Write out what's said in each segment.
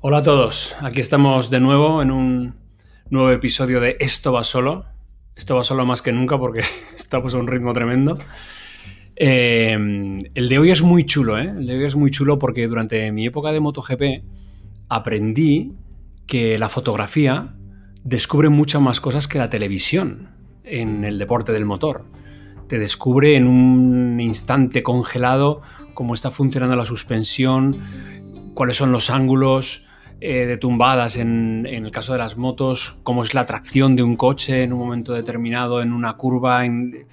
Hola a todos, aquí estamos de nuevo en un nuevo episodio de Esto va solo. Esto va solo más que nunca porque estamos a un ritmo tremendo. Eh, el de hoy es muy chulo, ¿eh? El de hoy es muy chulo porque durante mi época de MotoGP aprendí que la fotografía descubre muchas más cosas que la televisión en el deporte del motor. Te descubre en un instante congelado cómo está funcionando la suspensión, cuáles son los ángulos, eh, de tumbadas en, el caso de las motos, cómo es la tracción de un coche en un momento determinado, en una curva, en,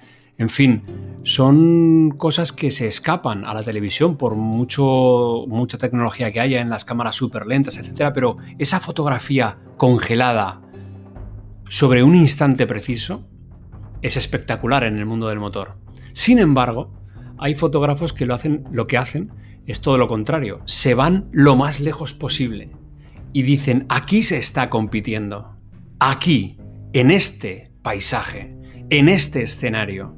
fin, son cosas que se escapan a la televisión por mucho, mucha tecnología que haya en las cámaras súper lentas, etc. Pero esa fotografía congelada sobre un instante preciso es espectacular en el mundo del motor. Sin embargo, hay fotógrafos que lo, hacen, lo que hacen es todo lo contrario, se van lo más lejos posible y dicen, aquí se está compitiendo, aquí, en este paisaje, en este escenario.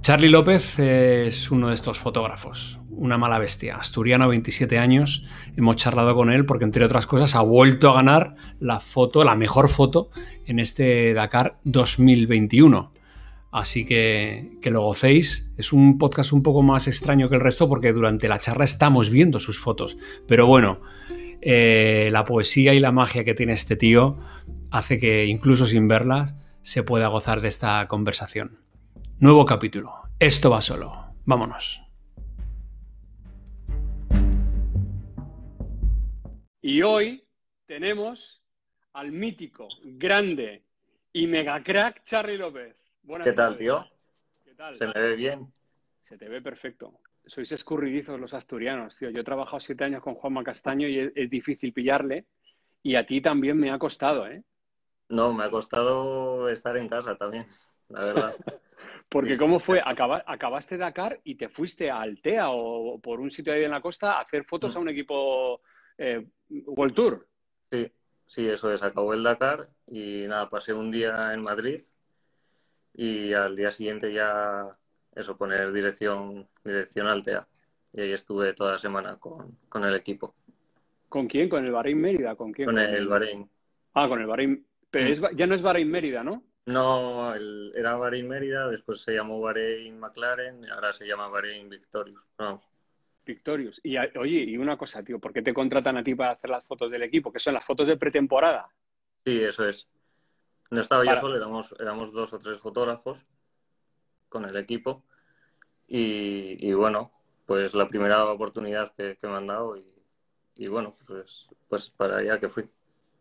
Charlie López es uno de estos fotógrafos, una mala bestia, asturiano, 27 años. Hemos charlado con él porque, entre otras cosas, ha vuelto a ganar la foto, la mejor foto en este Dakar 2021. Así que que lo gocéis. Es un podcast un poco más extraño que el resto porque durante la charla estamos viendo sus fotos. Pero bueno, eh, la poesía y la magia que tiene este tío hace que incluso sin verlas se pueda gozar de esta conversación. Nuevo capítulo. Esto va solo. Vámonos. Y hoy tenemos al mítico, grande y mega crack Charlie López. ¿Qué tal, tío? ¿Qué tal? ¿Se me ve bien? Se te ve perfecto sois escurridizos los asturianos, tío. Yo he trabajado siete años con Juanma Castaño y es, difícil pillarle. Y a ti también me ha costado, ¿eh? No, me ha costado estar en casa también, la verdad. Porque ¿cómo fue? acabaste Dakar y te fuiste a Altea o por un sitio ahí en la costa a hacer fotos mm. a un equipo eh, World Tour. Sí, sí, eso es. Acabó el Dakar y nada, pasé un día en Madrid y al día siguiente ya eso, poner dirección, dirección Altea. Y ahí estuve toda la semana con, el equipo. ¿Con quién? ¿Con el Bahrein Mérida? ¿Con quién? Con el Bahrein. Ah, con el Bahrein. Pero mm. ya no es Bahrein Mérida, ¿no? No, era Bahrein Mérida, después se llamó Bahrein McLaren y ahora se llama Bahrein Victorious. Vamos. Victorious. Y oye, y una cosa, tío, ¿por qué te contratan a ti para hacer las fotos del equipo? Que son las fotos de pretemporada. Sí, eso es. No estaba yo solo, éramos, éramos dos o tres fotógrafos con el equipo. Y, bueno, pues la primera oportunidad que, me han dado y, bueno, pues, pues para allá que fui.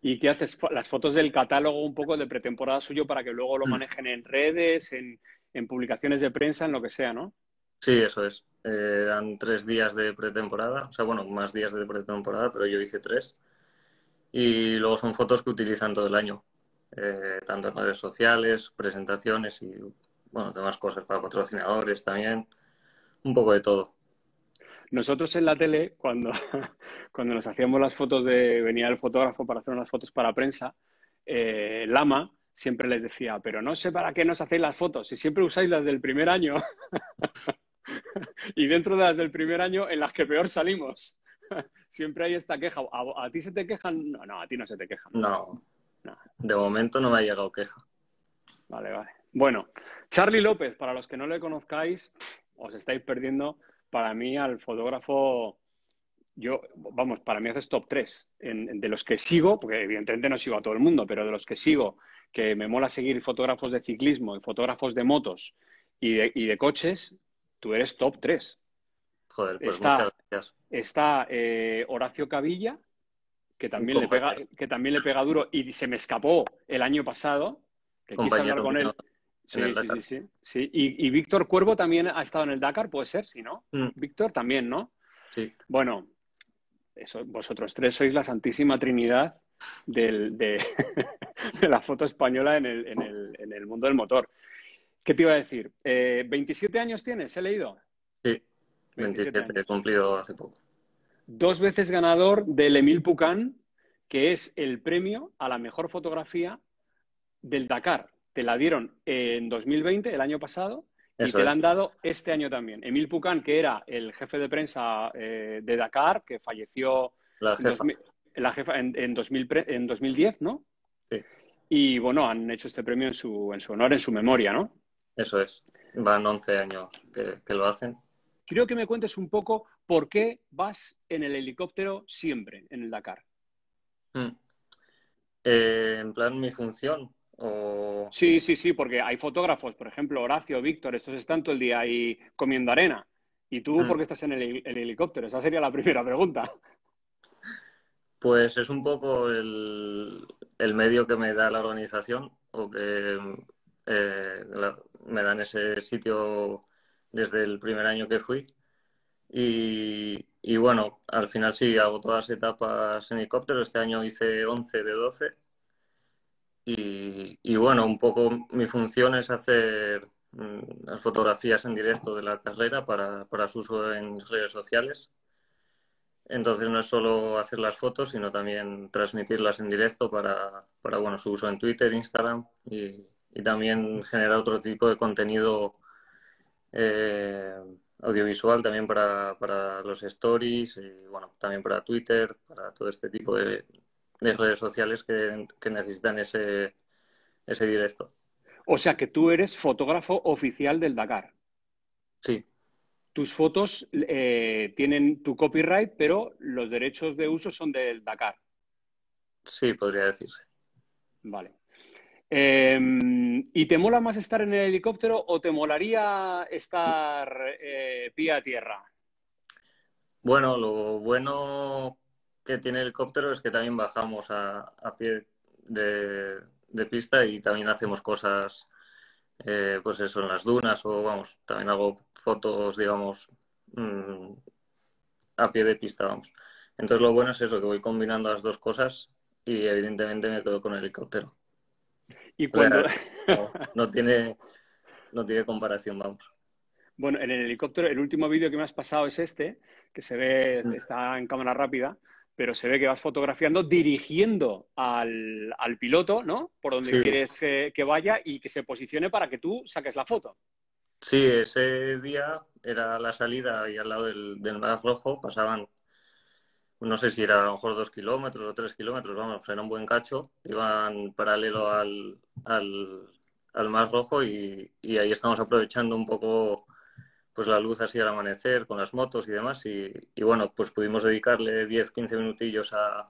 ¿Y qué haces? Las fotos del catálogo un poco de pretemporada suyo para que luego lo mm. manejen en redes, en, publicaciones de prensa, en lo que sea, ¿no? Sí, eso es. Eh, eran tres días de pretemporada, o sea, bueno, más días de pretemporada, pero yo hice tres. Y luego son fotos que utilizan todo el año, eh, tanto en redes sociales, presentaciones y bueno, demás cosas para patrocinadores también, un poco de todo. Nosotros en la tele, cuando, cuando nos hacíamos las fotos de, venía el fotógrafo para hacer unas fotos para prensa, eh, Lama siempre les decía, pero no sé para qué nos hacéis las fotos, si siempre usáis las del primer año. y dentro de las del primer año, en las que peor salimos. siempre hay esta queja. ¿A, ti se te quejan? No, no, a ti no se te quejan. no. De momento no me ha llegado queja. Vale, vale. Bueno, Charlie López, para los que no le conozcáis, os estáis perdiendo para mí al fotógrafo, yo, vamos, para mí haces top 3 de los que sigo, porque evidentemente no sigo a todo el mundo, pero de los que sigo, que me mola seguir fotógrafos de ciclismo y fotógrafos de motos y de, coches, tú eres top 3. Joder, pues está, muchas gracias. Está eh, Horacio Cavilla, que también, le pega, que también le pega duro y se me escapó el año pasado, que quise hablar con él. Sí, sí, sí, sí, Y, Víctor Cuervo también ha estado en el Dakar, puede ser, si no. Mm. Víctor también, ¿no? Sí. Bueno, eso, vosotros tres sois la santísima trinidad de, la foto española en el, mundo del motor. ¿Qué te iba a decir? Eh, ¿27 años tienes? ¿He leído? Sí, 27, he cumplido hace poco. Dos veces ganador del Emil Pucán, que es el premio a la mejor fotografía del Dakar te la dieron en 2020, el año pasado, y te la han dado este año también. Emil Pucán, que era el jefe de prensa eh, de Dakar, que falleció La jefa. la jefa en, en, 2000, en 2010, ¿no? Sí. Y bueno, han hecho este premio en su, en su honor, en su memoria, ¿no? Eso es. Van 11 años que, que lo hacen. Quiero que me cuentes un poco por qué vas en el helicóptero siempre en el Dakar. Mm. Eh, en plan, mi función. O... Sí, sí, sí, porque hay fotógrafos, por ejemplo, Horacio, Víctor, estos están todo el día ahí comiendo arena. ¿Y tú Mm. por qué estás en el, el helicóptero? Esa sería la primera pregunta. Pues es un poco el, el medio que me da la organización o que eh, la- me dan ese sitio desde el primer año que fui. Y, y bueno, al final sí, hago todas las etapas en helicóptero. Este año hice 11 de 12. Y, y bueno, un poco mi función es hacer mm, las fotografías en directo de la carrera para, para su uso en redes sociales. Entonces no es solo hacer las fotos, sino también transmitirlas en directo para, para bueno, su uso en Twitter, Instagram y, y también generar otro tipo de contenido eh, audiovisual también para, para los stories y bueno, también para Twitter, para todo este tipo de, de redes sociales que, que necesitan ese, ese directo. O sea que tú eres fotógrafo oficial del Dakar. Sí, Tus fotos eh, tienen tu copyright, pero los derechos de uso son del Dakar. sí, podría decirse. Vale. Eh, ¿Y te mola más estar en el helicóptero o te molaría estar eh, pie a tierra? Bueno, lo bueno que tiene el helicóptero es que también bajamos a, a pie de, de pista y también hacemos cosas, eh, pues eso, en las dunas o vamos, también hago fotos, digamos, mm, a pie de pista, vamos. Entonces lo bueno es eso, que voy combinando las dos cosas y evidentemente me quedo con el helicóptero. Y O sea, cuando, no, no tiene, no tiene comparación, vamos. bueno, en el helicóptero, el último vídeo que me has pasado es este, que se ve, Mm. está en cámara rápida, pero se ve que vas fotografiando dirigiendo al, al piloto, ¿no? Por donde Sí. quieres eh, que vaya y que se posicione para que tú saques la foto. Sí, ese día era la salida y al lado del, del Mar Rojo pasaban, no sé si era a lo mejor dos kilómetros o tres kilómetros, vamos, era un buen cacho, iban paralelo al, al, al Mar Rojo y, y ahí estamos aprovechando un poco pues la luz así al amanecer con las motos y demás y, bueno, pues pudimos dedicarle 10, 15 minutillos a,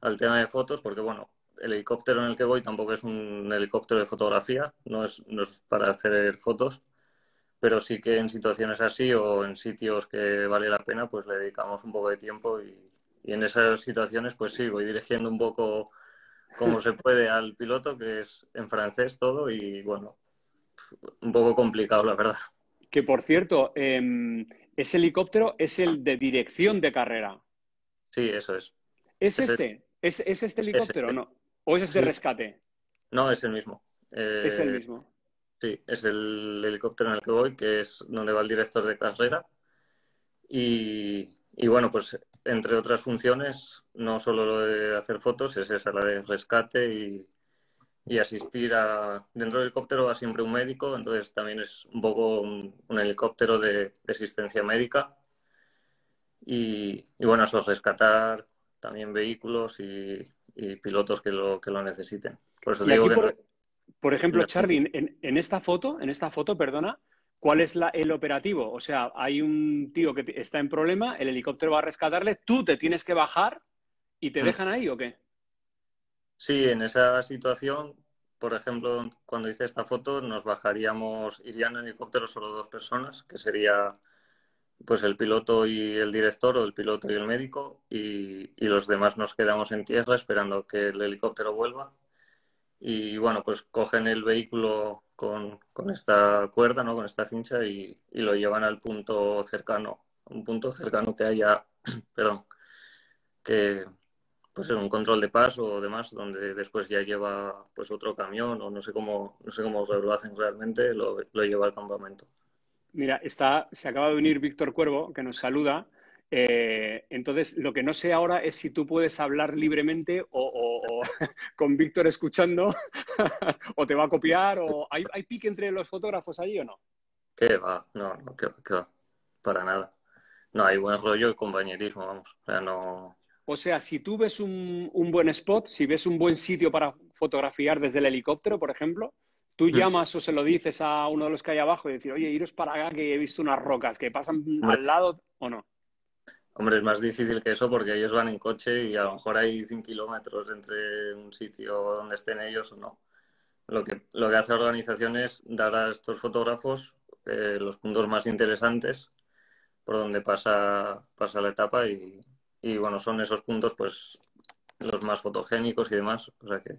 al tema de fotos porque bueno, el helicóptero en el que voy tampoco es un helicóptero de fotografía, no es, no es para hacer fotos pero sí que en situaciones así o en sitios que vale la pena, pues le dedicamos un poco de tiempo y, y en esas situaciones, pues sí, voy dirigiendo un poco como se puede al piloto, que es en francés todo y bueno, un poco complicado, la verdad. Que por cierto, em, ese helicóptero es el de dirección de carrera. Sí, eso es. ¿Es este? ¿Es, es este helicóptero o este. no? ¿O es este Sí. rescate? No, es el mismo. Eh, Es el mismo. Sí, es el helicóptero en el que voy, que es donde va el director de carrera. Y, y bueno, pues entre otras funciones, no solo lo de hacer fotos, es esa, la de rescate y, y asistir a... Dentro del helicóptero va siempre un médico, entonces también es un poco un, un helicóptero de, de asistencia médica. Y, y bueno, eso, rescatar también vehículos y, y pilotos que lo, que lo necesiten. Por eso digo que por, no- por ejemplo, Charly, en, en esta foto, en esta foto, perdona, ¿cuál es la- el operativo? O sea, hay un tío que está en problema, el helicóptero va a rescatarle, tú te tienes que bajar y te Mm. dejan ahí o qué? Sí, en esa situación, por ejemplo, cuando hice esta foto, nos bajaríamos, irían en helicóptero solo dos personas, que sería pues el piloto y el director o el piloto y el médico, y, los demás nos quedamos en tierra esperando que el helicóptero vuelva. Y bueno, pues cogen el vehículo con, con esta cuerda, ¿no? Con esta cincha y lo llevan al punto cercano, un punto cercano que haya, perdón, que pues en un control de paso o demás, donde después ya lleva pues otro camión o no sé cómo, no sé cómo lo hacen realmente, lo, lo lleva al campamento. Mira, está, se acaba de unir Víctor Cuervo, que nos saluda. Eh, entonces, lo que no sé ahora es si tú puedes hablar libremente o, o- o con Víctor escuchando, o te va a copiar, o ¿hay, hay pique entre los fotógrafos allí o no? ¿Qué va? No, no, qué va, qué va. Para nada. No, hay buen rollo y compañerismo, vamos. O sea, no. O sea, si tú ves un, buen spot, si ves un buen sitio para fotografiar desde el helicóptero, por ejemplo, tú mm. llamas o se lo dices a uno de los que hay abajo y decir, oye, iros para acá que he visto unas rocas que pasan al lado o no. Hombre, es más difícil que eso porque ellos van en coche y a lo mejor hay 100 kilómetros entre un sitio donde estén ellos o no. Lo que, lo que hace la organización es dar a estos fotógrafos eh, los puntos más interesantes por donde pasa, pasa la etapa y, y, bueno, son esos puntos pues los más fotogénicos y demás. O sea que...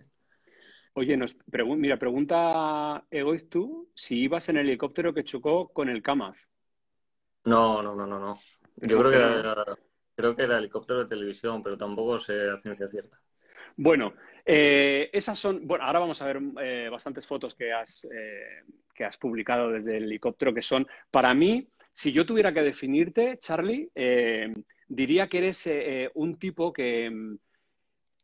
Oye, nos mira, pregunta Egoiz tú si ibas en el helicóptero que chocó con el Kamaz. No, no, no, no, no. Yo creo que, era, creo que era helicóptero de televisión, pero tampoco sé a ciencia cierta. Bueno, eh, esas son. Bueno, ahora vamos a ver eh, bastantes fotos que has, eh, que has publicado desde el helicóptero que son, para mí, si yo tuviera que definirte, Charlie, diría que eres un tipo que,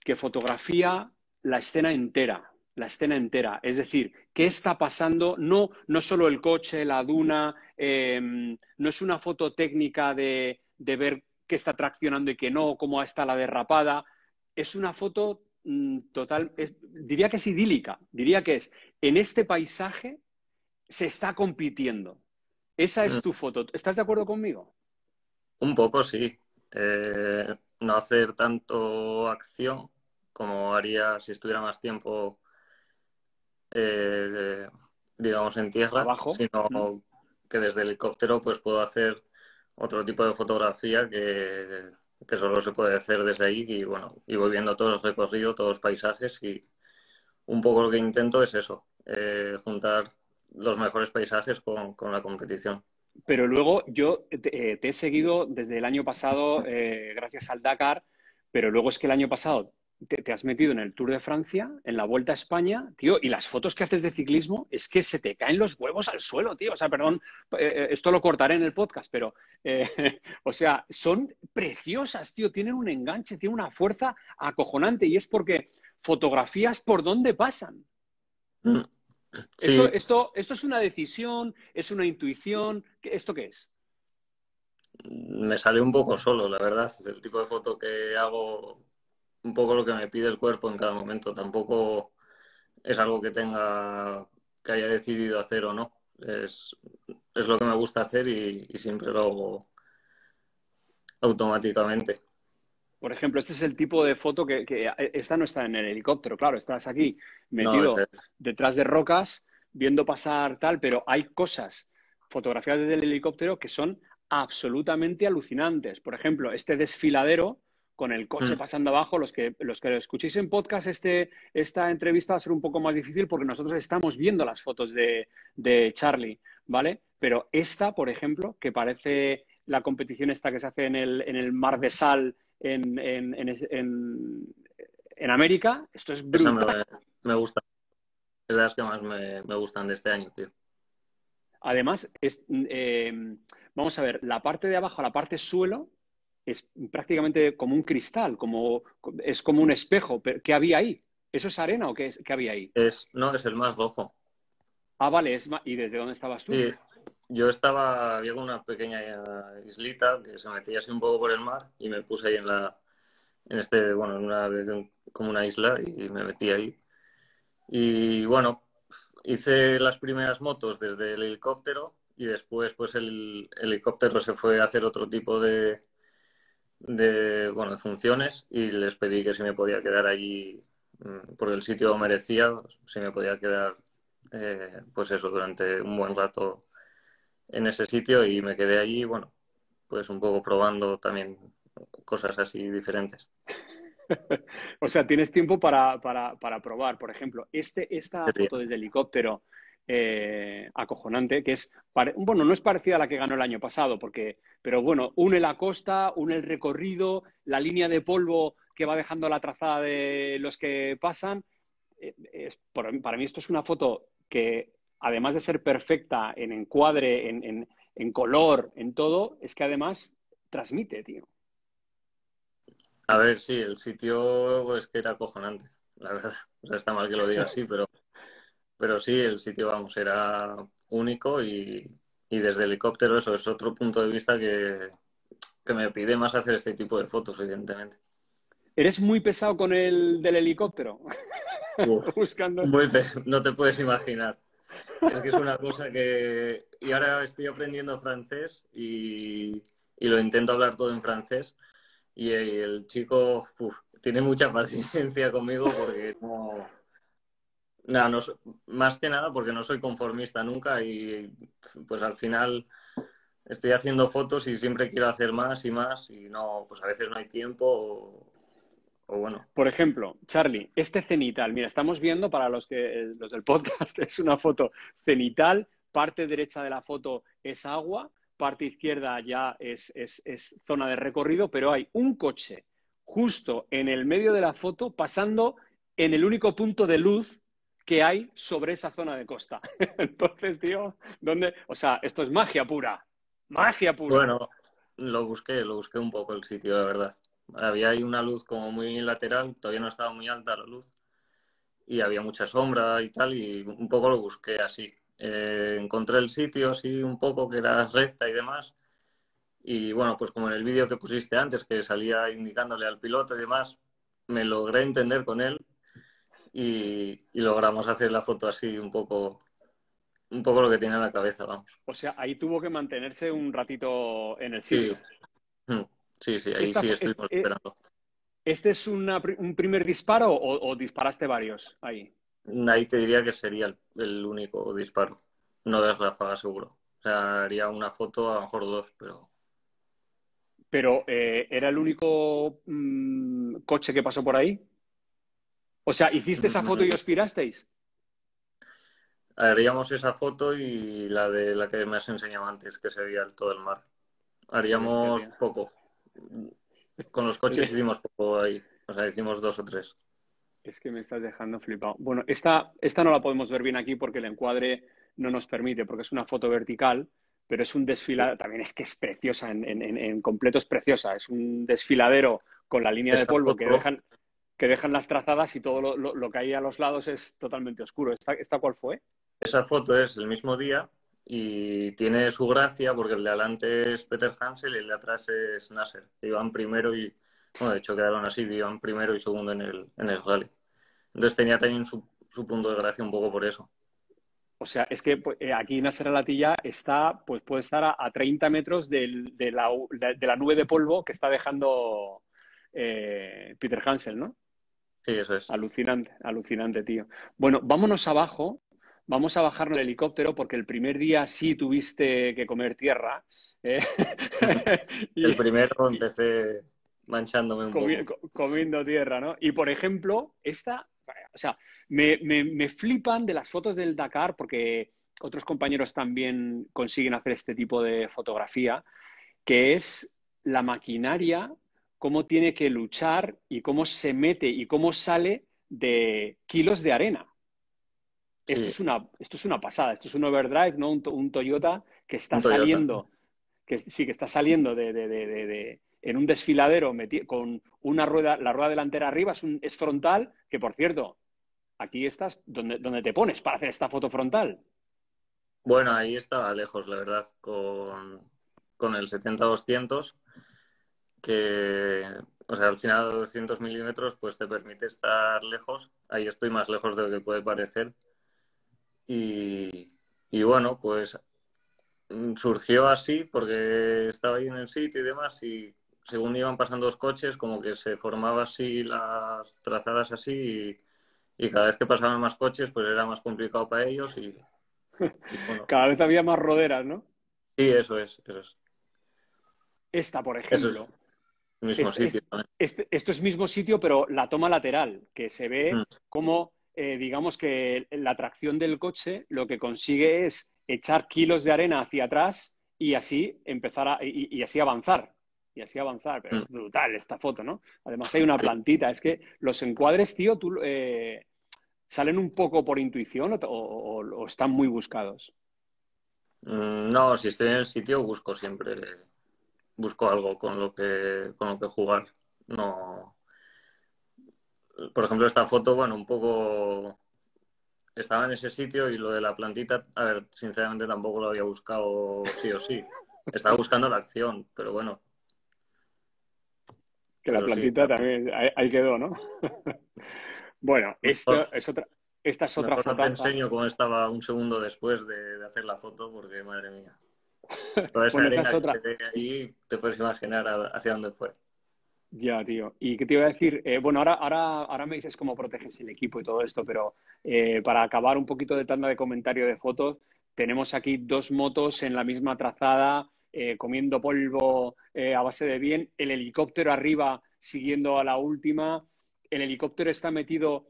que fotografía la escena entera, la escena entera. Es decir, qué está pasando, no, no solo el coche, la duna, em, no es una foto técnica de, ver qué está traccionando y qué no, cómo está la derrapada. Es una foto mm, total, diría que es idílica, diría que es, en este paisaje se está compitiendo. Esa es mm. tu foto. ¿Estás de acuerdo conmigo? Un poco, sí. Eh, no hacer tanto acción como haría si estuviera más tiempo eh, digamos, en tierra, sino que desde el helicóptero pues puedo hacer otro tipo de fotografía que, solo se puede hacer desde ahí y bueno, y voy viendo todo el recorrido, todos los paisajes y un poco lo que intento es eso, eh, juntar los mejores paisajes con, la competición. Pero luego yo te, eh, he seguido desde el año pasado, gracias al Dakar, pero luego es que el año pasado te, has metido en el Tour de Francia, en la Vuelta a España, tío, y las fotos que haces de ciclismo es que se te caen los huevos al suelo, tío. O sea, perdón, eh, eh, esto lo cortaré en el podcast, pero, eh, o sea, son preciosas, tío, tienen un enganche, tienen una fuerza acojonante y es porque fotografías por dónde pasan. Mm. Esto, esto, esto, es una decisión, es una intuición, ¿esto qué es? Me sale un poco solo, la verdad. El tipo de foto que hago un poco lo que me pide el cuerpo en cada momento. Tampoco es algo que tenga, que haya decidido hacer o no. Es, lo que me gusta hacer y, siempre lo hago automáticamente. Por ejemplo, este es el tipo de foto que, esta no está en el helicóptero, claro, estás aquí metido detrás de rocas viendo pasar tal, pero hay cosas fotografiadas desde el helicóptero que son absolutamente alucinantes. Por ejemplo, este desfiladero con el coche mm. pasando abajo. Los que, los que escuchéis en podcast, este, esta entrevista va a ser un poco más difícil porque nosotros estamos viendo las fotos de, Charlie, ¿vale? Pero esta, por ejemplo, que parece la competición esta que se hace en el, en el mar de sal en, en, América, esto es brutal. Me, gusta. Es de las que más me, gustan de este año, tío. Además, es, eh, vamos a ver, la parte de abajo, la parte suelo, es prácticamente como un cristal, como, es como un espejo. ¿Qué había ahí? ¿Eso es arena o qué, es, qué había ahí? Es, no, es el mar rojo. Ah, vale. Es, ¿Y desde dónde estabas tú? Sí, yo estaba, había una pequeña islita que se metía así un poco por el mar y me puse ahí en la, en este, bueno, en una, como una isla y me metí ahí. Y bueno, hice las primeras motos desde el helicóptero y después pues el helicóptero se fue a hacer otro tipo de, de, bueno, funciones y les pedí que si me podía quedar allí, mm, porque el sitio merecía, si me podía quedar, eh, pues eso, durante un buen rato en ese sitio y me quedé allí, bueno, pues un poco probando también cosas así diferentes. o sea, tienes tiempo para, para, para probar. Por ejemplo, este, esta foto desde helicóptero eh, acojonante, que es, bueno, no es parecida a la que ganó el año pasado, porque, pero bueno, une la costa, une el recorrido, la línea de polvo que va dejando la trazada de los que pasan. Eh, para mí esto es una foto que, además de ser perfecta en encuadre, en, color, en todo, es que además transmite, tío. A ver, sí, el sitio es que era acojonante, la verdad. O sea, está mal que lo diga así, pero pero sí, el sitio, vamos, era único y, desde el helicóptero eso es otro punto de vista que, me pide más hacer este tipo de fotos, evidentemente. ¿Eres muy pesado con el del helicóptero? Buscando. Muy no te puedes imaginar. Es que es una cosa que. Y ahora estoy aprendiendo francés y, lo intento hablar todo en francés. Y el chico tiene mucha paciencia conmigo porque no. Nada, no, más que nada porque no soy conformista nunca y pues al final estoy haciendo fotos y siempre quiero hacer más y más y no, pues a veces no hay tiempo bueno. Por ejemplo, Charlie, este cenital, mira, estamos viendo para los que los del podcast, es una foto cenital, parte derecha de la foto es agua, parte izquierda ya es, zona de recorrido, pero hay un coche justo en el medio de la foto pasando en el único punto de luz que hay sobre esa zona de costa. Entonces, tío, ¿dónde? O sea, esto es magia pura. Magia pura. Bueno, lo busqué, lo busqué un poco el sitio, la verdad. Había ahí una luz como muy lateral, todavía no estaba muy alta la luz y había mucha sombra y tal y un poco lo busqué así. Eh, encontré el sitio así un poco que era recta y demás y bueno, pues como en el vídeo que pusiste antes que salía indicándole al piloto y demás, me logré entender con él y, logramos hacer la foto así un poco un poco lo que tiene en la cabeza, vamos. O sea, ahí tuvo que mantenerse un ratito en el sitio. Sí. Mm. Sí, sí, ahí sí estuvimos eh, esperando. ¿Este es un primer disparo o, disparaste varios ahí? Ahí te diría que sería el, único disparo. No de ráfaga, seguro. O sea, haría una foto, a lo mejor dos, pero. Pero, eh, ¿era el único mm, coche que pasó por ahí? O sea, ¿hiciste esa foto y os pirasteis? Haríamos esa foto y la de la que me has enseñado antes, que se veía todo el mar. Haríamos poco. Con los coches hicimos poco ahí. O sea, hicimos dos o tres. Es que me estás dejando flipado. Bueno, esta, esta no la podemos ver bien aquí porque el encuadre no nos permite, porque es una foto vertical, pero es un desfiladero. También es que es preciosa, en, en, completo es preciosa. Es un desfiladero con la línea de polvo que dejan, que dejan las trazadas y todo lo, lo, que hay a los lados es totalmente oscuro. ¿Esta, ¿Esta cuál fue? Esa foto es el mismo día y tiene su gracia porque el de adelante es Peter Hansel y el de atrás es Nasser. Iban primero y, bueno, de hecho quedaron así, iban primero y segundo en el, en el rally. Entonces tenía también su, punto de gracia un poco por eso. O sea, es que pues, eh, aquí Nasser Alatilla está, pues puede estar a, 30 metros de, la, de, la, nube de polvo que está dejando eh, Peter Hansel, ¿no? Sí, eso es. Alucinante, alucinante, tío. Bueno, vámonos abajo vamos a bajar el helicóptero porque el primer día sí tuviste que comer tierra. ¿eh? el primero empecé manchándome un poco. Comiendo tierra, ¿no? Y por ejemplo, esta, o sea, me, me, flipan de las fotos del Dakar porque otros compañeros también consiguen hacer este tipo de fotografía, que es la maquinaria, cómo tiene que luchar y cómo se mete y cómo sale de kilos de arena. Esto, es una, esto es una pasada, esto es un overdrive, ¿no? Un, Toyota que está saliendo, que sí, que está saliendo de, en un desfiladero con una rueda, la rueda delantera arriba es, un, es frontal, que por cierto, aquí estás donde, donde te pones para hacer esta foto frontal. Bueno, ahí estaba lejos, la verdad, con, con el 70-200, que, o sea, al final 200 milímetros, pues te permite estar lejos. Ahí estoy más lejos de lo que puede parecer. Y, bueno, pues mm, surgió así porque estaba ahí en el sitio y demás y según iban pasando los coches como que se formaba así las trazadas así y, cada vez que pasaban más coches pues era más complicado para ellos y, cada vez había más roderas, ¿no? Sí, eso es, eso es. Esta, por ejemplo. mismo sitio. Este, esto es mismo sitio, pero la toma lateral, que se ve mm. como eh, digamos que la tracción del coche lo que consigue es echar kilos de arena hacia atrás y así empezar a, y, así avanzar. Y así avanzar. Pero es mm. brutal esta foto, ¿no? Además hay una plantita. Es que los encuadres, tío, tú, eh, ¿salen un poco por intuición o, están muy buscados? Mm, no, si estoy en el sitio busco siempre, busco algo con lo que, con lo que jugar. No, por ejemplo, esta foto, bueno, un poco estaba en ese sitio y lo de la plantita, a ver, sinceramente tampoco lo había buscado sí o sí. Estaba buscando la acción, pero bueno. Que la plantita también, ahí, quedó, ¿no? bueno, esto es otra, esta es otra foto. te enseño cómo estaba un segundo después de, hacer la foto, porque madre mía. Toda esa arena que se ve ahí, te puedes imaginar hacia dónde fue. Ya, tío. ¿Y qué te iba a decir? Eh, bueno, ahora, ahora, ahora me dices cómo proteges el equipo y todo esto, pero eh, para acabar un poquito de tanda de comentario de fotos, tenemos aquí dos motos en la misma trazada, eh, comiendo polvo a base de bien, el helicóptero arriba siguiendo a la última, el helicóptero está metido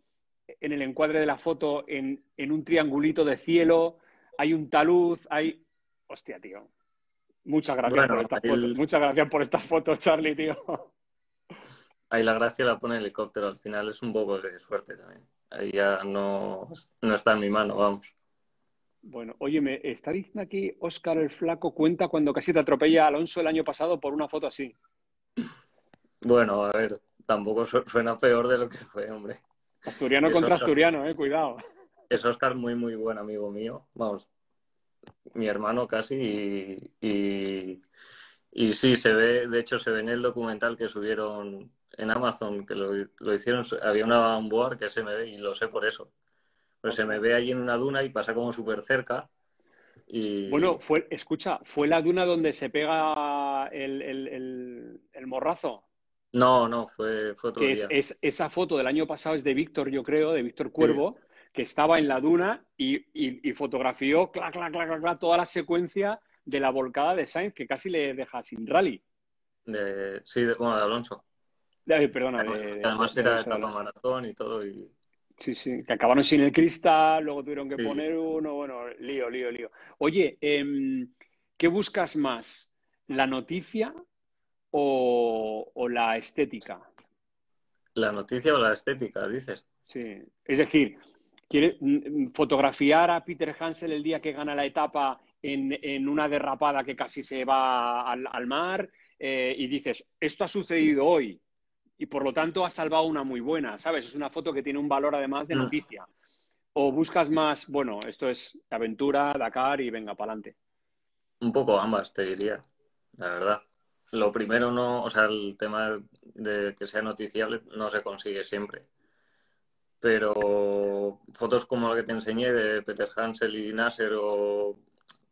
en el encuadre de la foto en, un triangulito de cielo, hay un taluz, hay... Hostia, tío. Muchas gracias por estas fotos. Muchas gracias por estas fotos, Charlie, tío. Ahí la gracia la pone el helicóptero, al final es un poco de suerte también. Ahí ya no, no está en mi mano, vamos. Bueno, oye, me está diciendo aquí Óscar el Flaco, cuenta cuando casi te atropella a Alonso el año pasado por una foto así. Bueno, a ver, tampoco suena peor de lo que fue, hombre. Asturiano contra asturiano, eh, cuidado. Es Óscar muy, muy buen amigo mío, vamos, mi hermano casi, y, y, y sí, se ve, de hecho se ve en el documental que subieron en Amazon, que lo, hicieron, había una onboard que se me ve y lo sé por eso. Pues se me ve allí en una duna y pasa como súper cerca. Y... Bueno, fue, escucha, ¿fue la duna donde se pega el, morrazo? No, no, fue, fue otro día. Es, esa foto del año pasado es de Víctor, yo creo, de Víctor Cuervo, que estaba en la duna y, fotografió clac, clac, clac, clac, toda la secuencia de la volcada de Sainz, que casi le deja sin rally. De, sí, bueno, de Alonso perdona. además era etapa maratón y todo. Y... Sí, sí, que acabaron sin el cristal, luego tuvieron que poner uno, bueno, lío, lío, lío. Oye, em, ¿qué buscas más? ¿La noticia o, la estética? ¿La noticia o la estética, dices? Sí, es decir, ¿quiere fotografiar a Peter Hansel el día que gana la etapa en, una derrapada que casi se va al, mar eh, y dices, esto ha sucedido hoy, y por lo tanto ha salvado una muy buena, ¿sabes? Es una foto que tiene un valor además de mm. noticia. O buscas más, bueno, esto es aventura, Dakar y venga, para adelante. Un poco ambas, te diría, la verdad. Lo primero no, o sea, el tema de que sea noticiable no se consigue siempre. Pero fotos como la que te enseñé de Peter Hansel y Nasser o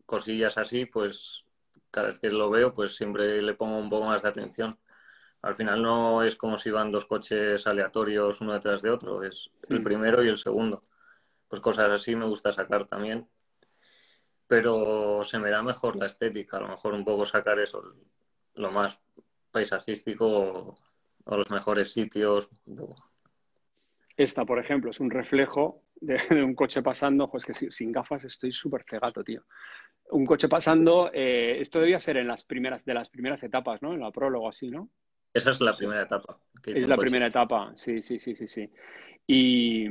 cosillas así, pues cada vez que lo veo, pues siempre le pongo un poco más de atención al final no es como si van dos coches aleatorios uno detrás de otro, es el primero y el segundo. Pues cosas así me gusta sacar también. Pero se me da mejor la estética, a lo mejor un poco sacar eso, lo más paisajístico o, los mejores sitios. Esta, por ejemplo, es un reflejo de, un coche pasando. Pues que sin gafas estoy súper cegato, tío. Un coche pasando, eh, esto debía ser en las primeras, de las primeras etapas, ¿no? En la prólogo así, ¿no? Esa es la primera etapa. es la primera etapa, sí, sí, sí, sí, sí. Y,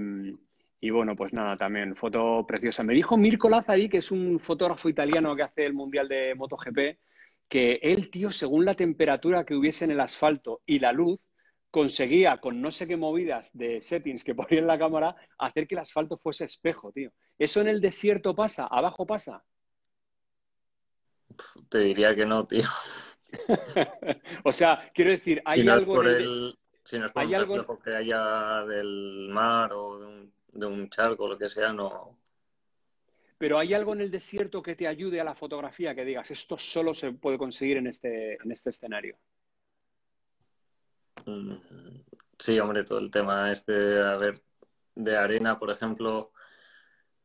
bueno, pues nada, también foto preciosa. Me dijo Mirko Lazzari, que es un fotógrafo italiano que hace el Mundial de MotoGP, que él, tío, según la temperatura que hubiese en el asfalto y la luz, conseguía con no sé qué movidas de settings que ponía en la cámara hacer que el asfalto fuese espejo, tío. ¿Eso en el desierto pasa? ¿Abajo pasa? Te diría que no, tío. o sea, quiero decir, hay algo. Si no es por ¿hay algo... que haya del mar o de un, charco o lo que sea, no. Pero hay algo en el desierto que te ayude a la fotografía, que digas, esto solo se puede conseguir en este, en este escenario. Mm, sí, hombre, todo el tema este, a ver, de arena, por ejemplo,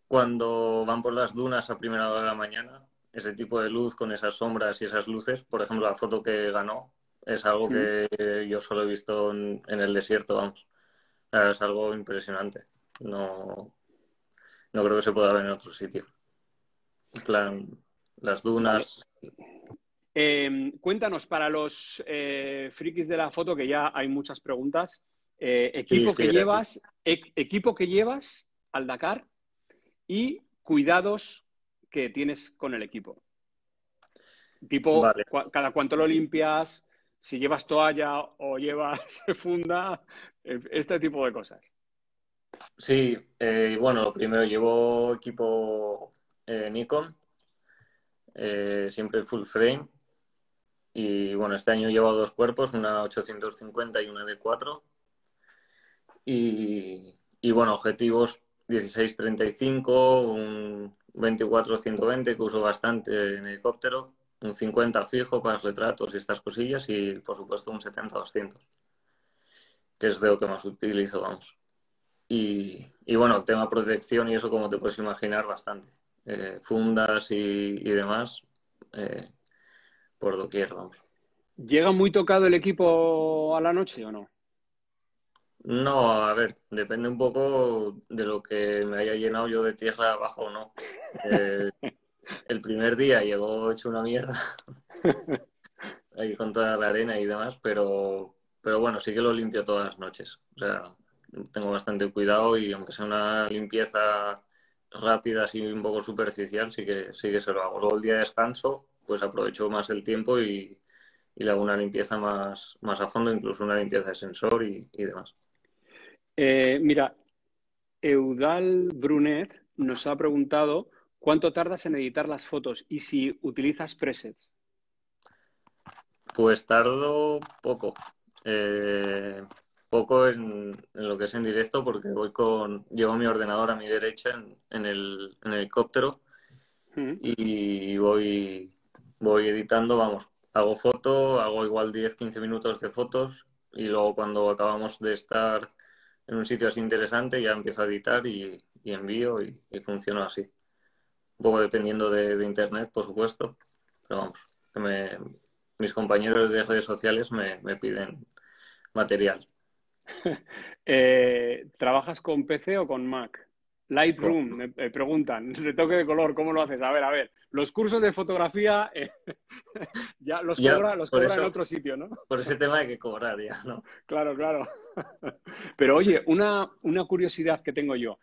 cuando van por las dunas a primera hora de la mañana, ese tipo de luz con esas sombras y esas luces, por ejemplo, la foto que ganó es algo que yo solo he visto en, el desierto, vamos. Es algo impresionante. No, no creo que se pueda ver en otro sitio. En plan, las dunas. Em, cuéntanos, para los eh, frikis de la foto, que ya hay muchas preguntas, eh, equipo, que llevas, equipo que llevas al Dakar y cuidados que tienes con el equipo. Tipo, cada cuánto lo limpias, si llevas toalla o llevas funda, este tipo de cosas. Sí, eh, bueno, lo primero llevo equipo eh, Nikon, eh, siempre full frame. Y bueno, este año llevo dos cuerpos, una 850 y una de 4. Y, y bueno, objetivos 1635, un 24-120 que uso bastante en helicóptero, un 50 fijo para retratos y estas cosillas y por supuesto un 70-200, que es de lo que más utilizo, vamos. Y, y, bueno, el tema protección y eso, como te puedes imaginar, bastante. Eh, fundas y, y demás, eh, por doquier, vamos. ¿Llega muy tocado el equipo a la noche o no? No, a ver, depende un poco de lo que me haya llenado yo de tierra abajo o no. Eh, el primer día llegó hecho una mierda, ahí con toda la arena y demás, pero, pero bueno, sí que lo limpio todas las noches. O sea, tengo bastante cuidado y aunque sea una limpieza rápida, así un poco superficial, sí que, sí que se lo hago. Luego el día de descanso, pues aprovecho más el tiempo y, y le hago una limpieza más, más a fondo, incluso una limpieza de sensor y, y demás. Eh, mira, Eudal Brunet nos ha preguntado cuánto tardas en editar las fotos y si utilizas presets. Pues tardo poco. Eh, poco en, en, lo que es en directo porque voy con llevo mi ordenador a mi derecha en, en, el, en el, helicóptero mm. y voy voy editando vamos hago foto hago igual 10 15 minutos de fotos y luego cuando acabamos de estar en un sitio así interesante, ya empiezo a editar y, envío y, y, funciona así. Un poco dependiendo de, internet, por supuesto, pero vamos, mis compañeros de redes sociales me, me piden material. eh, ¿Trabajas con PC o con Mac? Lightroom, me, me preguntan, retoque de color, ¿cómo lo haces? A ver, a ver, los cursos de fotografía eh, ya los ya, cobra, los cobra eso, en otro sitio, ¿no? Por ese tema hay que cobrar ya, ¿no? Claro, claro. Pero oye, una, una curiosidad que tengo yo.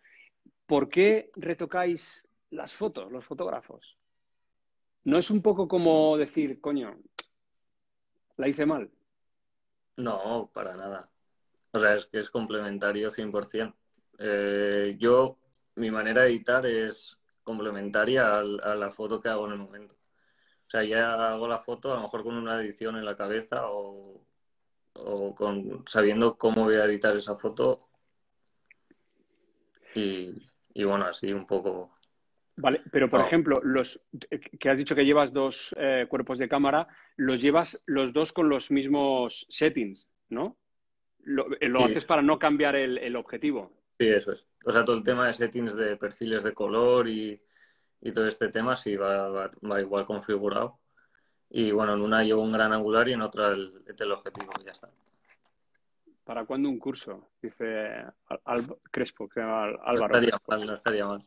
¿Por qué retocáis las fotos, los fotógrafos? ¿No es un poco como decir, coño, la hice mal? No, para nada. O sea, es que es complementario 100%. Eh, yo, mi manera de editar es complementaria al, a la foto que hago en el momento. O sea, ya hago la foto a lo mejor con una edición en la cabeza o, o con sabiendo cómo voy a editar esa foto. Y, y bueno, así un poco. Vale, pero por no. ejemplo, los que has dicho que llevas dos eh, cuerpos de cámara, los llevas los dos con los mismos settings, ¿no? Lo, lo sí. haces para no cambiar el, el, objetivo. Sí, eso es. O sea, todo el tema de settings de perfiles de color y, y todo este tema sí va, va, va, igual configurado. Y bueno, en una llevo un gran angular y en otra el, el teleobjetivo, ya está. ¿Para cuándo un curso? Dice Al Al Crespo, que se llama Álvaro. No estaría mal, no estaría mal.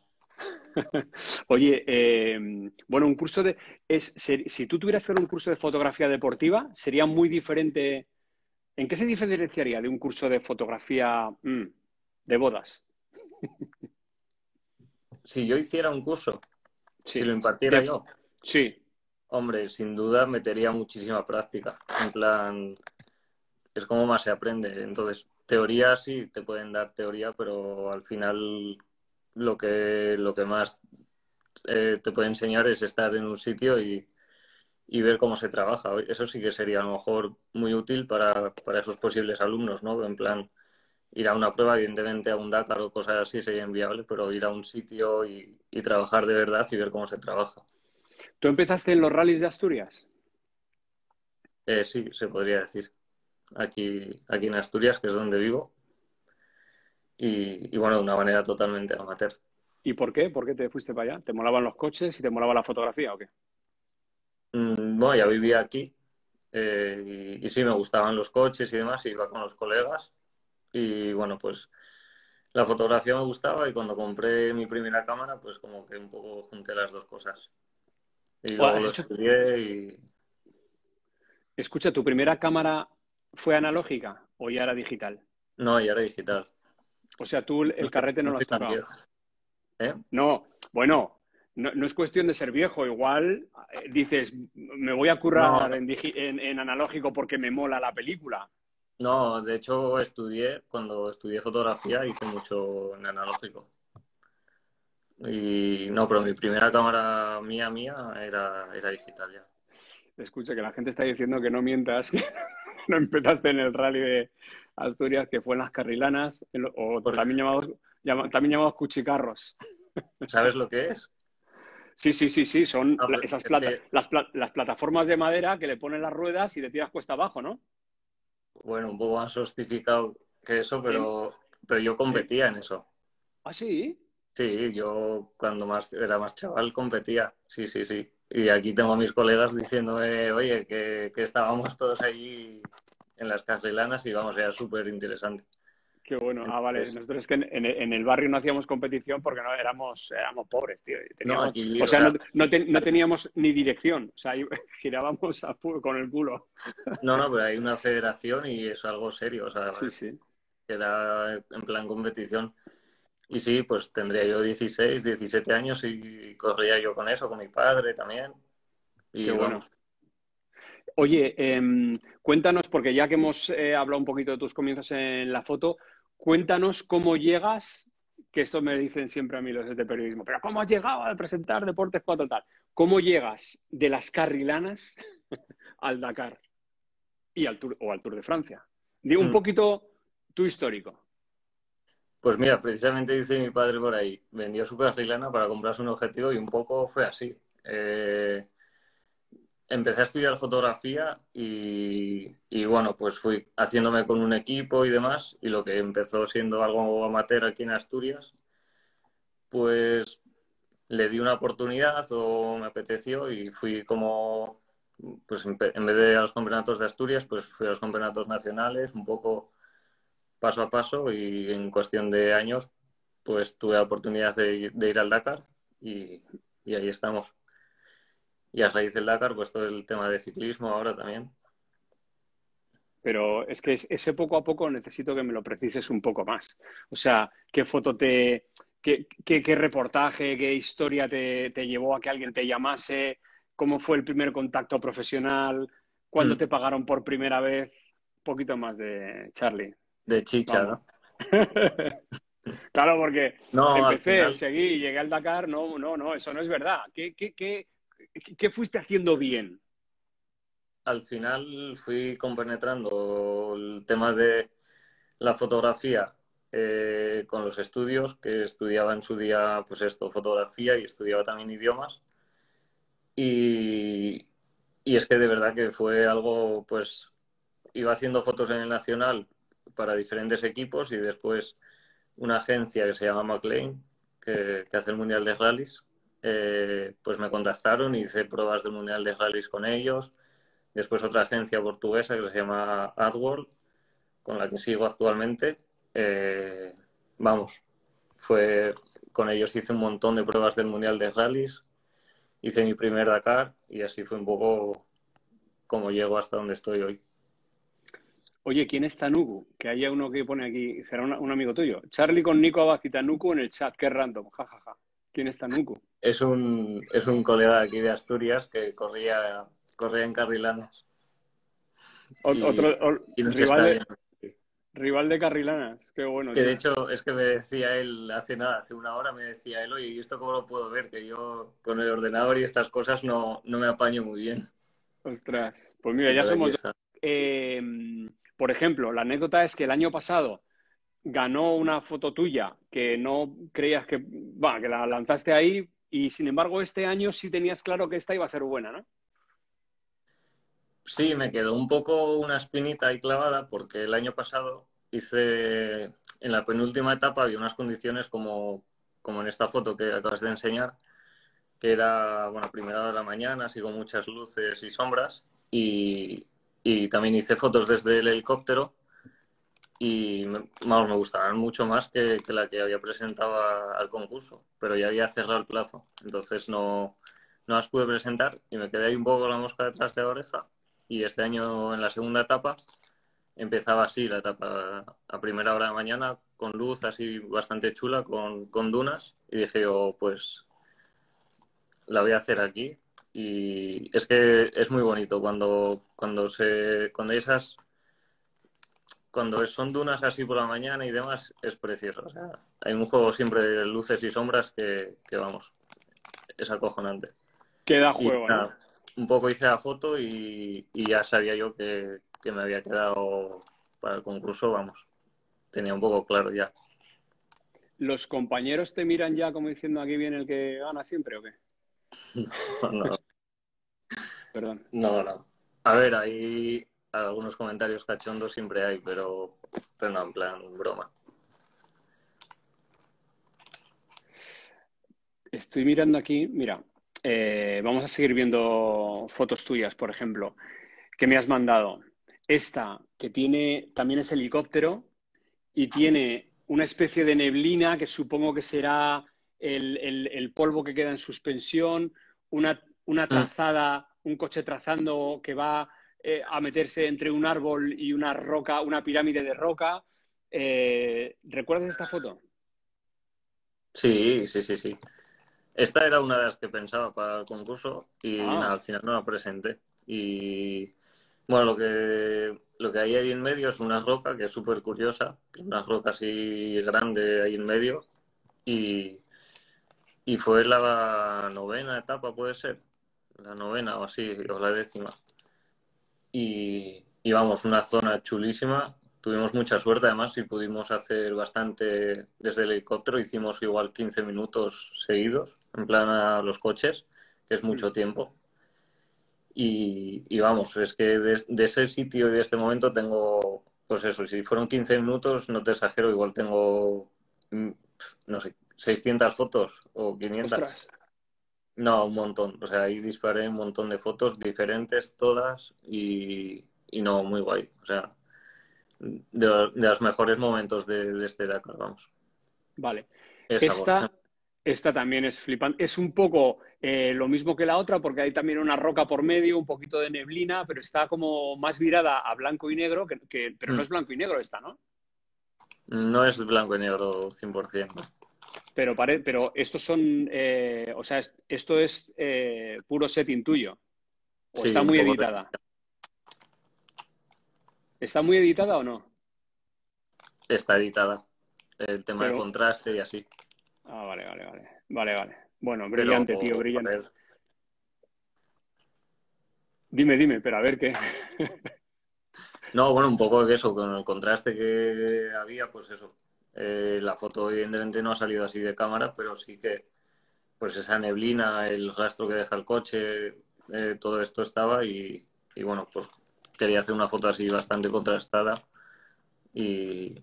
Oye, eh, bueno, un curso de... Es, si tú tuvieras que hacer un curso de fotografía deportiva, ¿sería muy diferente? ¿En qué se diferenciaría de un curso de fotografía mmm, de bodas? Si yo hiciera un curso, Sí. Si lo impartiera yo. Sí. Hombre, sin duda metería muchísima práctica. En plan, es como más se aprende. Entonces, teoría sí, te pueden dar teoría, pero al final lo que, lo que más eh, te puede enseñar es estar en un sitio y, y, ver cómo se trabaja. Eso sí que sería a lo mejor muy útil para, para esos posibles alumnos, ¿no? En plan, ir a una prueba, evidentemente a un Dakar o cosas así sería inviable, pero ir a un sitio y, y, trabajar de verdad y ver cómo se trabaja. ¿Tú empezaste en los rallies de Asturias? Eh, sí, se podría decir. Aquí, aquí en Asturias, que es donde vivo. Y, y, bueno, de una manera totalmente amateur. ¿Y por qué? ¿Por qué te fuiste para allá? ¿Te molaban los coches y te molaba la fotografía o qué? Mm, bueno, ya vivía aquí. Eh, y, y sí, me gustaban los coches y demás, y iba con los colegas y bueno, pues la fotografía me gustaba y cuando compré mi primera cámara, pues como que un poco junté las dos cosas. Y luego lo hecho... estudié y... Escucha, ¿tu primera cámara fue analógica o ya era digital? No, ya era digital. O sea, tú el carrete no, no lo has tocado. ¿Eh? No, bueno, no, no, es cuestión de ser viejo. Igual eh, dices, me voy a currar no. en, en, en analógico porque me mola la película. No, de hecho estudié, cuando estudié fotografía hice mucho en analógico. Y no, pero mi primera cámara mía, mía, era, era digital ya. Escucha, que la gente está diciendo que no mientas, que no empezaste en el rally de Asturias, que fue en las carrilanas, o también llamados, también llamados cuchicarros. ¿Sabes lo que es? Sí, sí, sí, sí, son esas las, plataformas de madera que le ponen las ruedas y te tiras cuesta abajo, ¿no? Bueno, un poco más sostificado que eso, pero, pero yo competía en eso. ¿Ah, sí? Sí, yo cuando más era más chaval competía, sí, sí, sí. Y aquí tengo a mis colegas diciéndome, oye, que, que estábamos todos allí en las carrilanas y vamos, era súper interesante. Qué bueno. Ah, vale. Nosotros es que en, el barrio no hacíamos competición porque no éramos, éramos pobres, tío. o sea, no, teníamos ni dirección. O sea, girábamos con el culo. No, no, pero hay una federación y es algo serio. O sea, sí, sí. Queda en plan competición. Y sí, pues tendría yo 16, 17 años y corría yo con eso, con mi padre también. Y Qué bueno. Oye, em, cuéntanos, porque ya que hemos eh, hablado un poquito de tus comienzos en la foto, cuéntanos cómo llegas, que esto me dicen siempre a mí los de periodismo, pero ¿cómo has llegado a presentar Deportes 4 tal? ¿Cómo llegas de las carrilanas al Dakar y al Tour, o al Tour de Francia? Digo un mm. poquito tu histórico. Pues mira, precisamente dice mi padre por ahí, vendió su carrilana para comprarse un objetivo y un poco fue así. Eh, empecé a estudiar fotografía y, bueno, pues fui haciéndome con un equipo y demás y lo que empezó siendo algo amateur aquí en Asturias, pues le di una oportunidad o me apeteció y fui como, pues en vez de a los campeonatos de Asturias, pues fui a los campeonatos nacionales, un poco paso a paso y en cuestión de años pues tuve la oportunidad de, ir al Dakar y, ahí estamos. Y a raíz del Dakar pues todo el tema de ciclismo ahora también. Pero es que ese poco a poco necesito que me lo precises un poco más. O sea, ¿qué foto te... qué, qué, reportaje, qué historia te, llevó a que alguien te llamase? ¿Cómo fue el primer contacto profesional? ¿Cuándo mm. te pagaron por primera vez? Un poquito más de Charlie. De chicha, ¿no? claro, porque empecé, seguí, llegué al Dakar. No, no, no, eso no es verdad. ¿Qué, qué, qué, fuiste haciendo bien? Al final fui compenetrando el tema de la fotografía eh, con los estudios, que estudiaba en su día, pues esto, fotografía y estudiaba también idiomas. Y, y es que de verdad que fue algo, pues, iba haciendo fotos en el Nacional para diferentes equipos y después una agencia que se llama McLean, que, hace el Mundial de Rallys, eh, pues me contactaron hice pruebas del Mundial de Rallys con ellos. Después otra agencia portuguesa que se llama AdWorld, con la que sigo actualmente. Eh, vamos, fue con ellos hice un montón de pruebas del Mundial de Rallys, hice mi primer Dakar y así fue un poco como llego hasta donde estoy hoy. Oye, ¿quién es Tanuku? Que haya uno que pone aquí, será un amigo tuyo. Charlie con Nico Tanuku en el chat, qué random, jajaja. Ja, ja. ¿Quién es Tanuku? Es un, es un colega de aquí de Asturias que corría, corría en Carrilanas. otro rival, de, rival, de, Carrilanas, qué bueno. Que de hecho es que me decía él hace nada, hace una hora me decía él, oye, ¿y esto cómo lo puedo ver? Que yo con el ordenador y estas cosas no, no me apaño muy bien. Ostras, pues mira, ya somos... Eh, por ejemplo, la anécdota es que el año pasado ganó una foto tuya que no creías que, que la lanzaste ahí y sin embargo este año sí tenías claro que esta iba a ser buena, ¿no? Sí, me quedó un poco una espinita ahí clavada porque el año pasado hice, en la penúltima etapa había unas condiciones como, como en esta foto que acabas de enseñar, que era, bueno, primera de la mañana, así con muchas luces y sombras y también hice fotos desde el helicóptero y vamos, me gustaban mucho más que, la que había presentado al concurso, pero ya había cerrado el plazo, entonces no, no las pude presentar y me quedé ahí un poco la mosca detrás de la oreja. Y este año en la segunda etapa empezaba así la etapa a primera hora de mañana con luz así bastante chula, con, con dunas y dije yo pues la voy a hacer aquí. Y es que es muy bonito cuando, cuando se cuando esas cuando son dunas así por la mañana y demás es precioso. hay un juego siempre de luces y sombras que, vamos, es acojonante. Queda juego, un poco hice la foto y, ya sabía yo que, me había quedado para el concurso, vamos, tenía un poco claro ya. ¿Los compañeros te miran ya como diciendo aquí viene el que gana siempre o qué? No, no. Perdón. No, no. A ver, hay algunos comentarios cachondos siempre hay, pero, pero no, en plan broma. Estoy mirando aquí, mira, eh, vamos a seguir viendo fotos tuyas, por ejemplo, que me has mandado. Esta, que tiene, también es helicóptero y tiene una especie de neblina que supongo que será el, polvo que queda en suspensión, una, una mm. trazada, un coche trazando que va eh, a meterse entre un árbol y una roca, una pirámide de roca. Eh, ¿Recuerdas esta foto? Sí, sí, sí, sí. Esta era una de las que pensaba para el concurso y ah. al final no la presenté. Y bueno, lo que, lo que hay ahí en medio es una roca que es súper curiosa, una roca así grande ahí en medio. Y, y fue la novena etapa, puede ser, la novena o así, o la décima. Y, y vamos, una zona chulísima, tuvimos mucha suerte además y pudimos hacer bastante desde el helicóptero. Hicimos igual 15 minutos seguidos, en plan a los coches, que es mucho mm. tiempo. Y, vamos, es que de, ese sitio y de este momento tengo, pues eso, si fueron 15 minutos, no te exagero, igual tengo, mm, no sé, 600 fotos o 500. No, un montón. O sea, ahí disparé un montón de fotos diferentes, todas, y, y no, muy guay. O sea, de, los mejores momentos de, este Dakar, vamos. Vale. esta, esta también es flipante. Es un poco eh, lo mismo que la otra, porque hay también una roca por medio, un poquito de neblina, pero está como más virada a blanco y negro, que, pero no mm. es blanco y negro esta, ¿no? No es blanco y negro 100%. Pero, pero estos son, eh, o sea, esto es eh, puro setting tuyo. ¿O está muy editada? ¿Está muy editada o no? Está editada. El tema de contraste y así. Ah, vale, vale, vale. Vale, vale. Bueno, brillante, tío, brillante. Dime, dime, pero a ver qué. no, bueno, un poco de eso, con el contraste que había, pues eso. Eh, la foto evidentemente no ha salido así de cámara, pero sí que pues esa neblina, el rastro que deja el coche, eh, todo esto estaba y, y, bueno, pues quería hacer una foto así bastante contrastada y,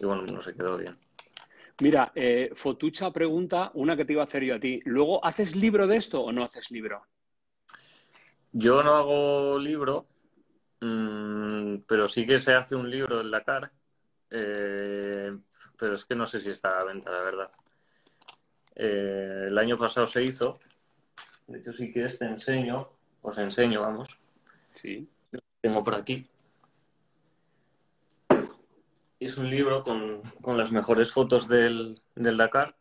bueno, no se quedó bien. Mira, eh, Fotucha pregunta una que te iba a hacer yo a ti. ¿Luego haces libro de esto o no haces libro? Yo no hago libro, mm, pero sí que se hace un libro del Dakar. Eh, pero es que no sé si está a la venta, la verdad. Eh, el año pasado se hizo. De hecho, si quieres te enseño, os enseño, vamos. Sí tengo por aquí. Es un libro con, las mejores fotos del, Dakar.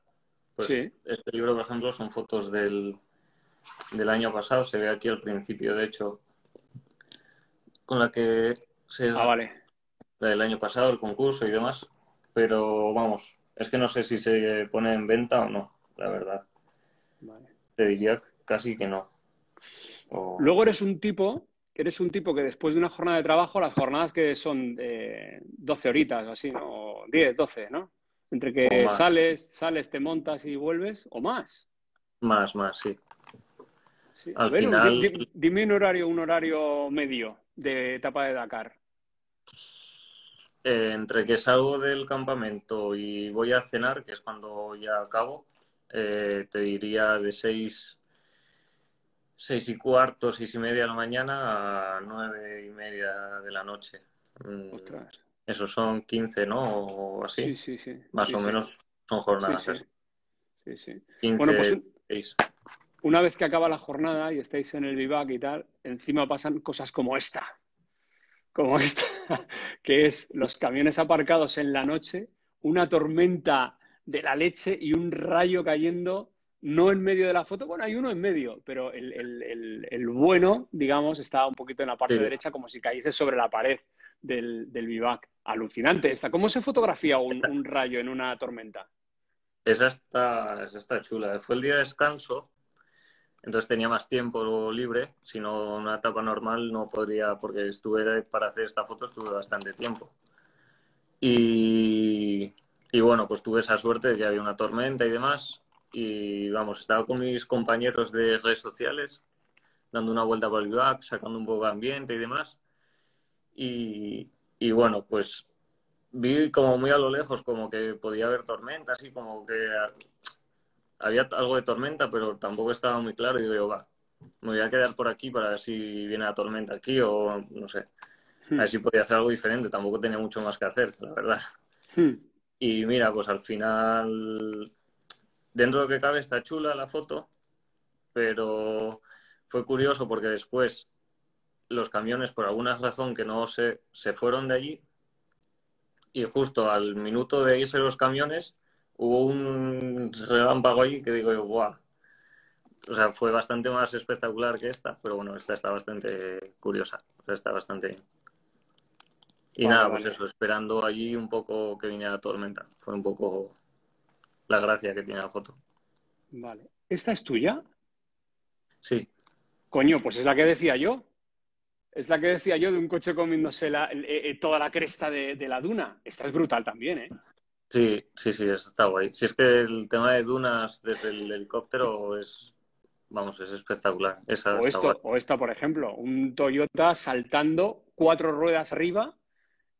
Pues Este libro, por ejemplo, son fotos del, del año pasado. Se ve aquí al principio, de hecho, con la que se. Ah, vale. La del año pasado, el concurso y demás. Pero vamos, es que no sé si se pone en venta o no, la verdad. Te diría casi que no. Luego eres un tipo eres un tipo que después de una jornada de trabajo, las jornadas que son eh, 12 horitas o así, ¿no? 10, 12, ¿no? Entre que sales, sales, te montas y vuelves, o más. Más, más, sí. Al final... Dime un horario, un horario medio de etapa de Dakar. Eh, entre que salgo del campamento y voy a cenar, que es cuando ya acabo, eh, te diría de 6 seis y cuarto, seis y media de la mañana a nueve y media de la noche. Mm, Esos son 15, ¿no? O así. Sí, sí, sí. Más o menos son jornadas sí, sí. bueno, pues una vez que acaba la jornada y estáis en el vivac y tal, encima pasan cosas como esta. Como esta, que es los camiones aparcados en la noche, una tormenta de la leche y un rayo cayendo no en medio de la foto, bueno, hay uno en medio, pero el, bueno, digamos, está un poquito en la parte derecha como si cayese sobre la pared del, del vivac. Alucinante esta. ¿Cómo se fotografía un, rayo en una tormenta? Esa está, esa está chula. Fue el día de descanso. Entonces tenía más tiempo libre, si no una etapa normal no podría, porque estuve para hacer esta foto estuve bastante tiempo. Y, y bueno, pues tuve esa suerte de que había una tormenta y demás. Y vamos, estaba con mis compañeros de redes sociales, dando una vuelta por el back, sacando un poco de ambiente y demás. Y, y bueno, pues vi como muy a lo lejos, como que podía haber tormenta, así como que había algo de tormenta, pero tampoco estaba muy claro. Y digo, va, me voy a quedar por aquí para ver si viene la tormenta aquí o no sé. A ver si podía hacer algo diferente. Tampoco tenía mucho más que hacer, la verdad. Hmm. Y mira, pues al final, dentro de lo que cabe, está chula la foto, pero fue curioso porque después los camiones, por alguna razón que no sé, se fueron de allí y justo al minuto de irse los camiones hubo un relámpago ahí que digo yo, guau. O sea, fue bastante más espectacular que esta, pero bueno, esta está bastante curiosa, está bastante Y nada, pues eso, esperando allí un poco que viniera la tormenta. Fue un poco la gracia que tiene la foto. Vale. ¿Esta es tuya? Sí. Coño, pues es la que decía yo. Es la que decía yo de un coche comiéndose eh, eh, toda la cresta de, de, la duna. Esta es brutal también, ¿eh? Sí, sí, sí, está guay. Si es que el tema de dunas desde el helicóptero es, vamos, es espectacular. Esa o, esto, o esta, por ejemplo, un Toyota saltando cuatro ruedas arriba,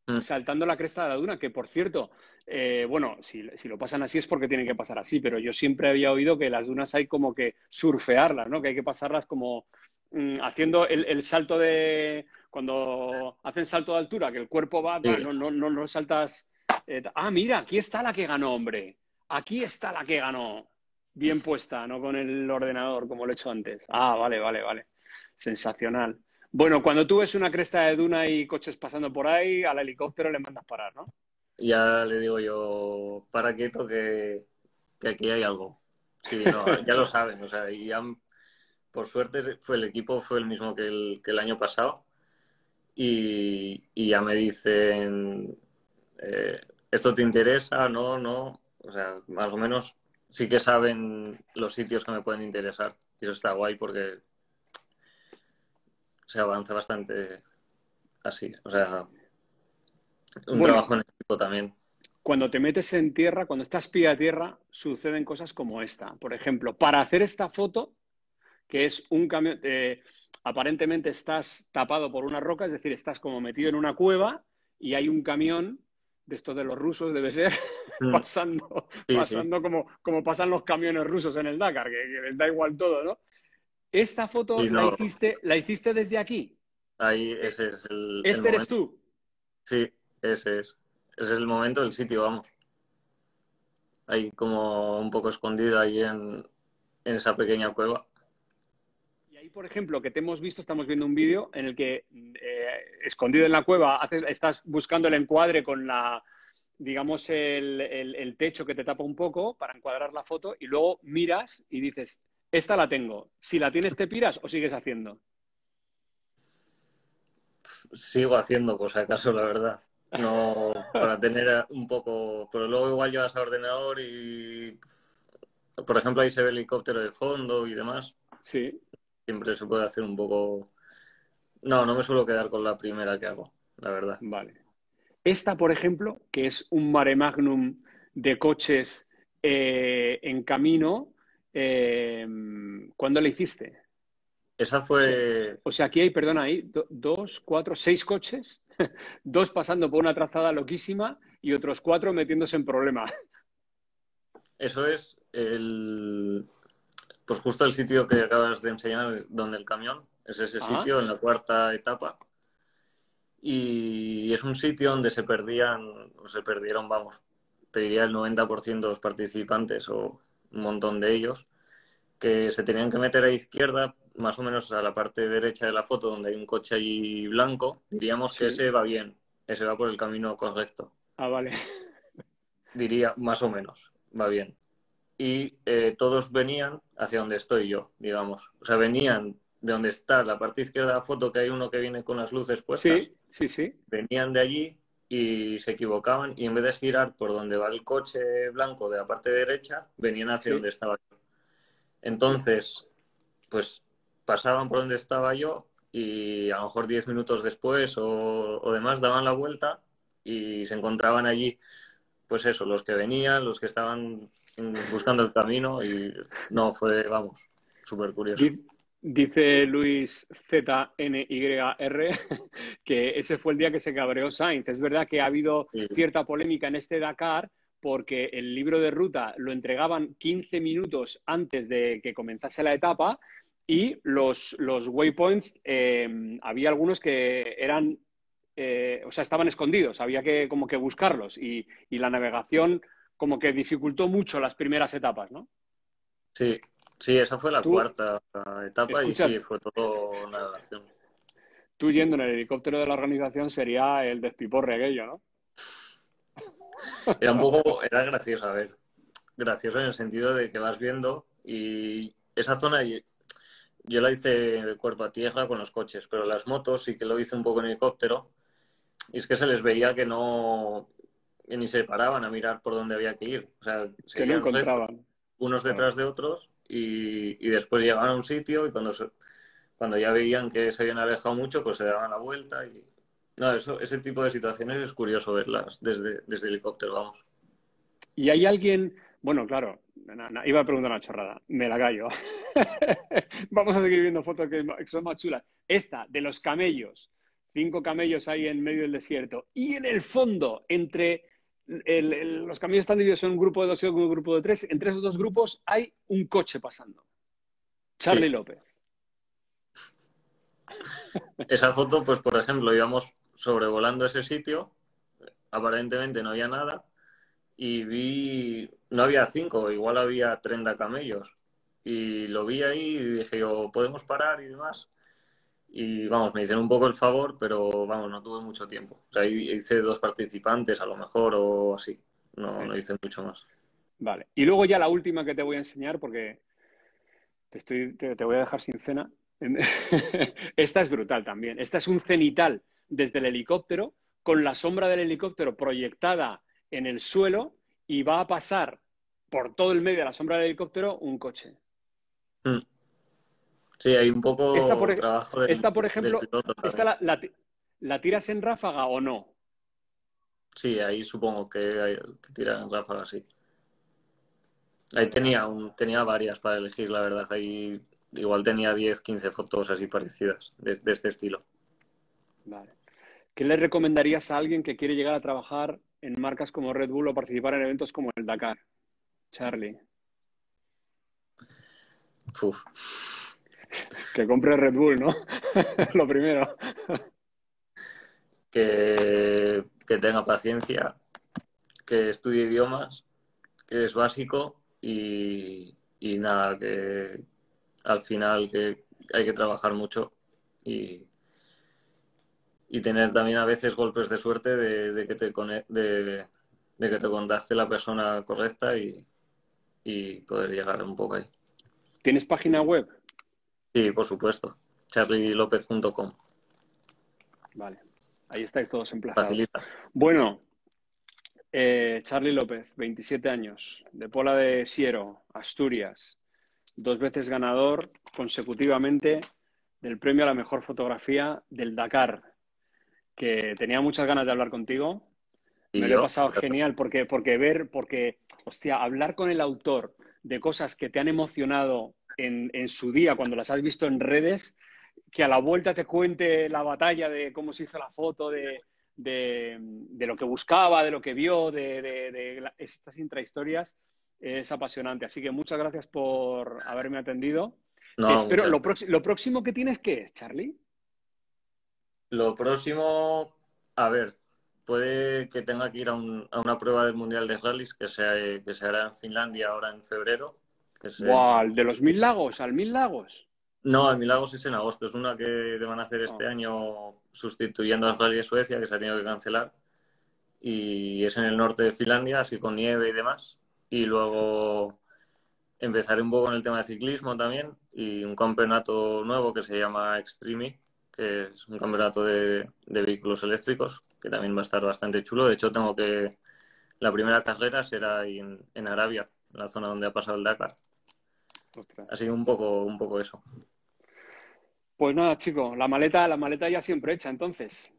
mm. saltando la cresta de la duna, que por cierto, eh, bueno, si, si, lo pasan así es porque tienen que pasar así, pero yo siempre había oído que las dunas hay como que surfearlas, ¿no? Que hay que pasarlas como mm, haciendo el, el, salto de... Cuando hacen salto de altura, que el cuerpo va, no, no, no, no saltas eh, ah, mira, aquí está la que ganó, hombre. Aquí está la que ganó. Bien puesta, no con el ordenador, como lo he hecho antes. Ah, vale, vale, vale. Sensacional. Bueno, cuando tú ves una cresta de duna y coches pasando por ahí, al helicóptero le mandas parar, ¿no? Ya le digo yo, para quieto, que, que aquí hay algo. Sí, no, ya lo saben. O sea, y por suerte, fue el equipo fue el mismo que el, que el año pasado. Y, y, ya me dicen, eh, ¿esto te interesa? No, no. O sea, más o menos sí que saben los sitios que me pueden interesar. Y eso está guay porque se avanza bastante así. O sea, un trabajo en equipo también. Cuando te metes en tierra, cuando estás pie a tierra, suceden cosas como esta. Por ejemplo, para hacer esta foto, que es un camión, eh, aparentemente estás tapado por una roca, es decir, estás como metido en una cueva y hay un camión de esto de los rusos debe ser mm. pasando, pasando Como, como pasan los camiones rusos en el Dakar, que, les da igual todo, ¿no? Esta foto la, hiciste, la hiciste desde aquí. Ahí, ese es el. ¿Este eres tú? Sí, ese es. Ese es el momento, el sitio, vamos. Ahí como un poco escondido ahí en, en esa pequeña cueva por ejemplo, que te hemos visto, estamos viendo un vídeo en el que, eh, escondido en la cueva, estás buscando el encuadre con la, digamos, el, techo que te tapa un poco para encuadrar la foto y luego miras y dices, esta la tengo. Si la tienes, ¿te piras o sigues haciendo? Sigo haciendo, por si acaso, la verdad. No, para tener un poco. Pero luego igual llevas a ordenador y. Por ejemplo, ahí se ve el helicóptero de fondo y demás. Sí siempre se puede hacer un poco... No, no me suelo quedar con la primera que hago, la verdad. Vale. Esta, por ejemplo, que es un mare magnum de coches eh, en camino, eh, ¿cuándo la hiciste? Esa fue... O sea, aquí hay, perdona, hay dos, cuatro, seis coches, dos pasando por una trazada loquísima y otros cuatro metiéndose en problemas. Eso es el, pues justo el sitio que acabas de enseñar, donde el camión, es ese sitio, en la cuarta etapa. Y es un sitio donde se perdían, o se perdieron, vamos, te diría el 90% de los participantes o un montón de ellos, que se tenían que meter a izquierda, más o menos a la parte derecha de la foto, donde hay un coche ahí blanco. Diríamos que ese va bien, ese va por el camino correcto. Ah, vale. Diría, más o menos, va bien y eh, todos venían hacia donde estoy yo, digamos. O sea, venían de donde está la parte izquierda de la foto, que hay uno que viene con las luces puestas. Sí, sí, sí. Venían de allí y se equivocaban y en vez de girar por donde va el coche blanco de la parte derecha, venían hacia donde estaba yo. Entonces, pues pasaban por donde estaba yo y a lo mejor 10 minutos después o, o demás daban la vuelta y se encontraban allí, pues eso, los que venían, los que estaban buscando el camino y no, fue, vamos, súper curioso. Dice Luis ZNYR que ese fue el día que se cabreó Sainz. Es verdad que ha habido cierta polémica en este Dakar porque el libro de ruta lo entregaban 15 minutos antes de que comenzase la etapa y los, los waypoints, eh, había algunos que eran, eh, o sea, estaban escondidos, había que como que buscarlos y, y la navegación como que dificultó mucho las primeras etapas, ¿no? Sí, sí, esa fue la cuarta etapa y sí, fue todo navegación. Tú yendo en el helicóptero de la organización sería el despiporre aquello, ¿no? Era un poco, era gracioso, a ver, gracioso en el sentido de que vas viendo y esa zona yo la hice cuerpo a tierra con los coches, pero las motos sí que lo hice un poco en helicóptero y es que se les veía que no, ni se paraban a mirar por dónde había que ir. O sea, que no encontraban. unos detrás de otros y, y, después llegaban a un sitio y cuando, cuando ya veían que se habían alejado mucho, pues se daban la vuelta. Y... No, eso, ese tipo de situaciones es curioso verlas desde, desde helicóptero, vamos. ¿Y hay alguien, bueno, claro, iba a preguntar una chorrada, me la callo. Vamos a seguir viendo fotos que son más chulas. Esta, de los camellos, cinco camellos ahí en medio del desierto. Y en el fondo, entre los caminos están divididos en un grupo de dos y un grupo de tres. Entre esos dos grupos hay un coche pasando. Charlie López. Esa foto, pues por ejemplo, íbamos sobrevolando ese sitio, aparentemente no había nada, y vi, no había cinco, igual había 30 camellos. Y lo vi ahí y dije yo, ¿podemos parar y demás? Y vamos, me hicieron un poco el favor, pero vamos, no tuve mucho tiempo. O sea, hice dos participantes a lo mejor o así. No, no hice mucho más. Vale. Y luego ya la última que te voy a enseñar, porque te, estoy, te, voy a dejar sin cena. Esta es brutal también. Esta es un cenital desde el helicóptero, con la sombra del helicóptero proyectada en el suelo y va a pasar por todo el medio de la sombra del helicóptero un coche. Mm. Sí, hay un poco esta por, trabajo Esta, por ejemplo, esta la, tiras en ráfaga o no? Sí, ahí supongo que, hay, que tiran en ráfaga, sí. Ahí tenía, un, tenía varias para elegir, la verdad. Ahí igual tenía 10, 15 fotos así parecidas de, de este estilo. Vale. ¿Qué le recomendarías a alguien que quiere llegar a trabajar en marcas como Red Bull o participar en eventos como el Dakar? Charlie. Uf. Que compre Red Bull, ¿no? Lo primero. Que, tenga paciencia, que estudie idiomas, que es básico y, nada, que al final que hay que trabajar mucho y, y tener también a veces golpes de suerte de, que, te de, de que te contacte la persona correcta y, y poder llegar un poco ahí. ¿Tienes página web? Sí, por supuesto. charlielopez.com. Vale, ahí estáis todos emplazados. Facilita. Bueno, eh, Charlie López, 27 años, de Pola de Siero, Asturias, dos veces ganador consecutivamente del premio a la mejor fotografía del Dakar, que tenía muchas ganas de hablar contigo. Me lo he pasado genial porque, porque ver, porque, hostia, hablar con el autor de cosas que te han emocionado en, su día, cuando las has visto en redes, que a la vuelta te cuente la batalla de cómo se hizo la foto, de, lo que buscaba, de lo que vio, de, estas intrahistorias, es apasionante. Así que muchas gracias por haberme atendido. Espero, lo, lo, próximo que tienes, ¿qué es, Charlie? Lo próximo, a ver, puede que tenga que ir a, una prueba del Mundial de Rallys que se, que se hará en Finlandia ahora en febrero ¿De los Mil Lagos al Mil Lagos? No, el Mil Lagos es en agosto. Es una que van a hacer este ah. año sustituyendo a Rally de Suecia, que se ha tenido que cancelar. Y es en el norte de Finlandia, así con nieve y demás. Y luego empezaré un poco en el tema de ciclismo también. Y un campeonato nuevo que se llama Extreme, que es un campeonato de, vehículos eléctricos, que también va a estar bastante chulo. De hecho, tengo que. La primera carrera será en, en Arabia, la zona donde ha pasado el Dakar. Ha sido un poco, un poco eso. Pues nada, chico, la maleta, la maleta ya siempre hecha, entonces.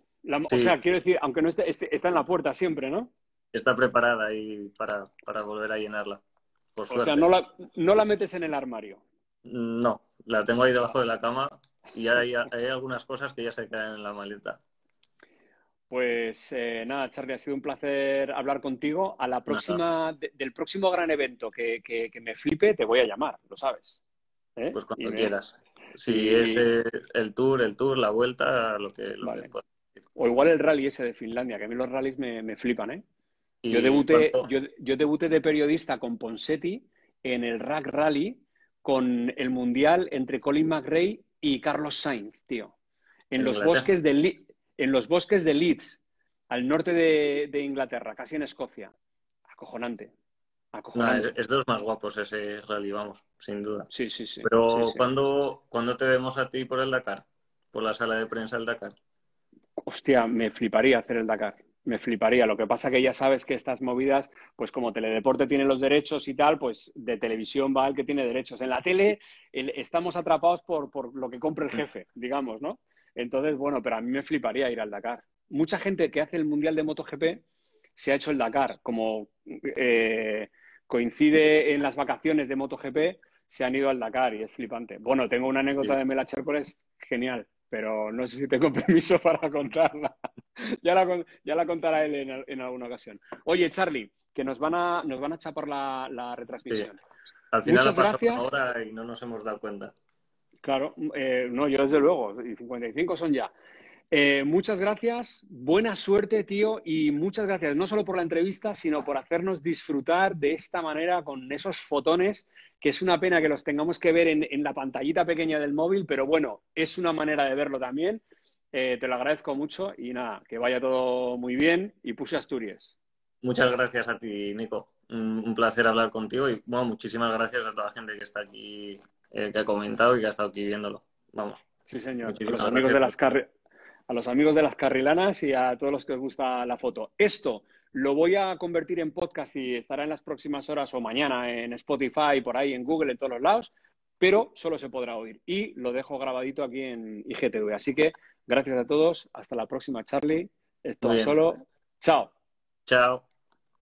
O sea, quiero decir, aunque no esté, está en la puerta siempre, ¿no? Está preparada ahí para, para volver a llenarla. o sea, no la, no la metes en el armario. No, la tengo ahí debajo de la cama y hay, hay algunas cosas que ya se caen en la maleta. Pues eh, nada, Charlie, ha sido un placer hablar contigo. A la próxima, del próximo gran evento que, que, me flipe, te voy a llamar, lo sabes. ¿Eh? Pues cuando quieras. Si es el tour, el tour, la vuelta, lo que, lo O igual el rally ese de Finlandia, que a mí los rallies me, me flipan, ¿eh? Yo debuté, yo, yo debuté de periodista con Ponsetti en el Rack Rally con el Mundial entre Colin McRae y Carlos Sainz, tío. En, los bosques de en los bosques de Leeds, al norte de, Inglaterra, casi en Escocia. Acojonante. Acojonante. es, de los más guapos ese rally, vamos, sin duda. Sí, sí, sí. Pero ¿cuándo, te vemos a ti por el Dakar? Por la sala de prensa del Dakar. Hostia, me fliparía hacer el Dakar me fliparía. Lo que pasa que ya sabes que estas movidas, pues como Teledeporte tiene los derechos y tal, pues de televisión va el que tiene derechos. En la tele estamos atrapados por, por, lo que compre el jefe, digamos, ¿no? Entonces, bueno, pero a mí me fliparía ir al Dakar. Mucha gente que hace el Mundial de MotoGP se ha hecho el Dakar. Como eh, coincide en las vacaciones de MotoGP, se han ido al Dakar y es flipante. Bueno, tengo una anécdota de Mela es genial pero no sé si tengo permiso para contarla. ya, la, ya la contará él en, alguna ocasión. Oye, Charlie, que nos van a, nos van a chapar la, la retransmisión. Al final Muchas gracias. ahora y no nos hemos dado cuenta. Claro, eh, no, yo desde luego, y 55 son ya. Eh, muchas gracias, buena suerte, tío, y muchas gracias no solo por la entrevista, sino por hacernos disfrutar de esta manera con esos fotones, que es una pena que los tengamos que ver en, la pantallita pequeña del móvil, pero bueno, es una manera de verlo también. Eh, te lo agradezco mucho y nada, que vaya todo muy bien y puse Asturias. Muchas gracias a ti, Nico. Un, placer hablar contigo y bueno, muchísimas gracias a toda la gente que está aquí, eh, que ha comentado y que ha estado aquí viéndolo. Vamos. Sí, señor. los amigos de las a los amigos de las carrilanas y a todos los que os gusta la foto. Esto lo voy a convertir en podcast y estará en las próximas horas o mañana en Spotify, por ahí, en Google, en todos los lados, pero solo se podrá oír. Y lo dejo grabadito aquí en IGTV. Así que gracias a todos. Hasta la próxima, Charlie. Esto es solo. Chao. Chao.